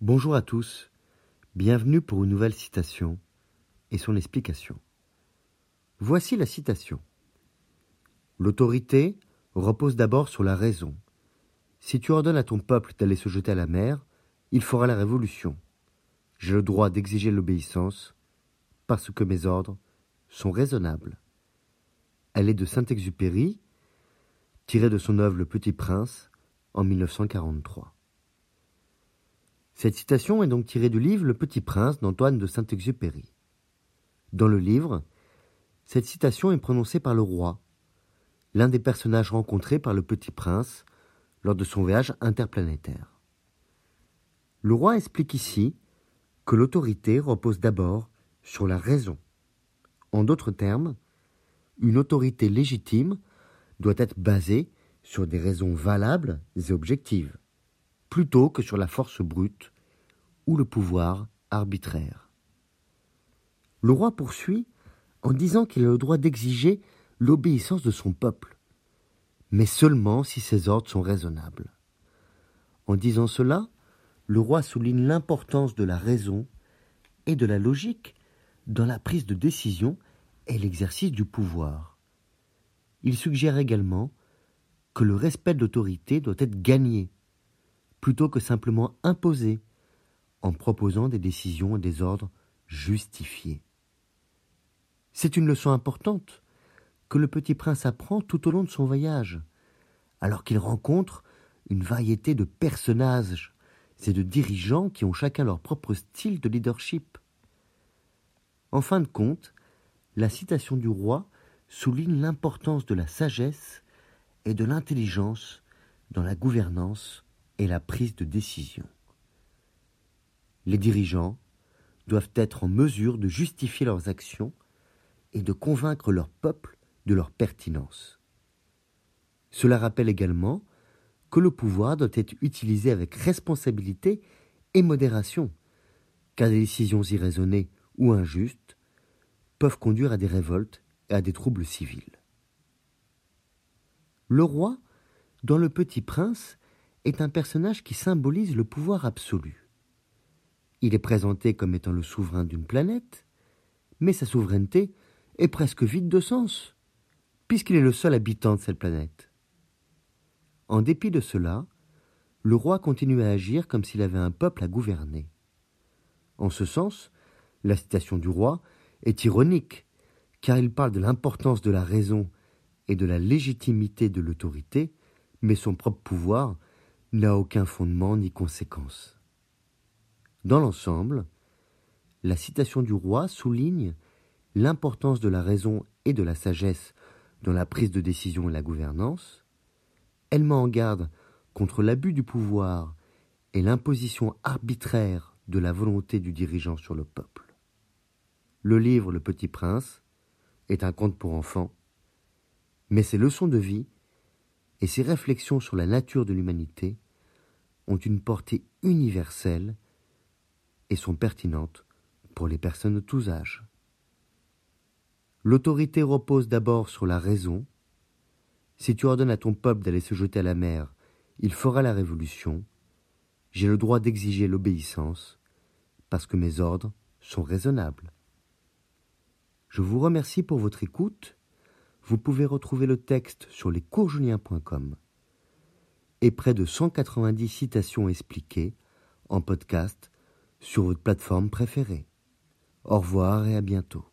Bonjour à tous, bienvenue pour une nouvelle citation et son explication. Voici la citation. L'autorité repose d'abord sur la raison. Si tu ordonnes à ton peuple d'aller se jeter à la mer, il fera la révolution. J'ai le droit d'exiger l'obéissance parce que mes ordres sont raisonnables. Elle est de Saint-Exupéry, tirée de son œuvre Le Petit Prince en 1943. Cette citation est donc tirée du livre Le Petit Prince d'Antoine de Saint-Exupéry. Dans le livre, cette citation est prononcée par le roi, l'un des personnages rencontrés par le Petit Prince lors de son voyage interplanétaire. Le roi explique ici que l'autorité repose d'abord sur la raison. En d'autres termes, une autorité légitime doit être basée sur des raisons valables et objectives plutôt que sur la force brute ou le pouvoir arbitraire. Le roi poursuit en disant qu'il a le droit d'exiger l'obéissance de son peuple, mais seulement si ses ordres sont raisonnables. En disant cela, le roi souligne l'importance de la raison et de la logique dans la prise de décision et l'exercice du pouvoir. Il suggère également que le respect de l'autorité doit être gagné plutôt que simplement imposer en proposant des décisions et des ordres justifiés. C'est une leçon importante que le petit prince apprend tout au long de son voyage, alors qu'il rencontre une variété de personnages et de dirigeants qui ont chacun leur propre style de leadership. En fin de compte, la citation du roi souligne l'importance de la sagesse et de l'intelligence dans la gouvernance et la prise de décision. Les dirigeants doivent être en mesure de justifier leurs actions et de convaincre leur peuple de leur pertinence. Cela rappelle également que le pouvoir doit être utilisé avec responsabilité et modération, car des décisions irraisonnées ou injustes peuvent conduire à des révoltes et à des troubles civils. Le roi, dans Le Petit Prince, est un personnage qui symbolise le pouvoir absolu. Il est présenté comme étant le souverain d'une planète, mais sa souveraineté est presque vide de sens, puisqu'il est le seul habitant de cette planète. En dépit de cela, le roi continue à agir comme s'il avait un peuple à gouverner. En ce sens, la citation du roi est ironique, car il parle de l'importance de la raison et de la légitimité de l'autorité, mais son propre pouvoir n'a aucun fondement ni conséquence. Dans l'ensemble, la citation du roi souligne l'importance de la raison et de la sagesse dans la prise de décision et la gouvernance, elle met en garde contre l'abus du pouvoir et l'imposition arbitraire de la volonté du dirigeant sur le peuple. Le livre Le Petit Prince est un conte pour enfants, mais ses leçons de vie et ses réflexions sur la nature de l'humanité ont une portée universelle et sont pertinentes pour les personnes de tous âges. L'autorité repose d'abord sur la raison. Si tu ordonnes à ton peuple d'aller se jeter à la mer, il fera la révolution. J'ai le droit d'exiger l'obéissance, parce que mes ordres sont raisonnables. Je vous remercie pour votre écoute vous pouvez retrouver le texte sur lescoursjulien.com et près de 190 citations expliquées en podcast sur votre plateforme préférée. Au revoir et à bientôt.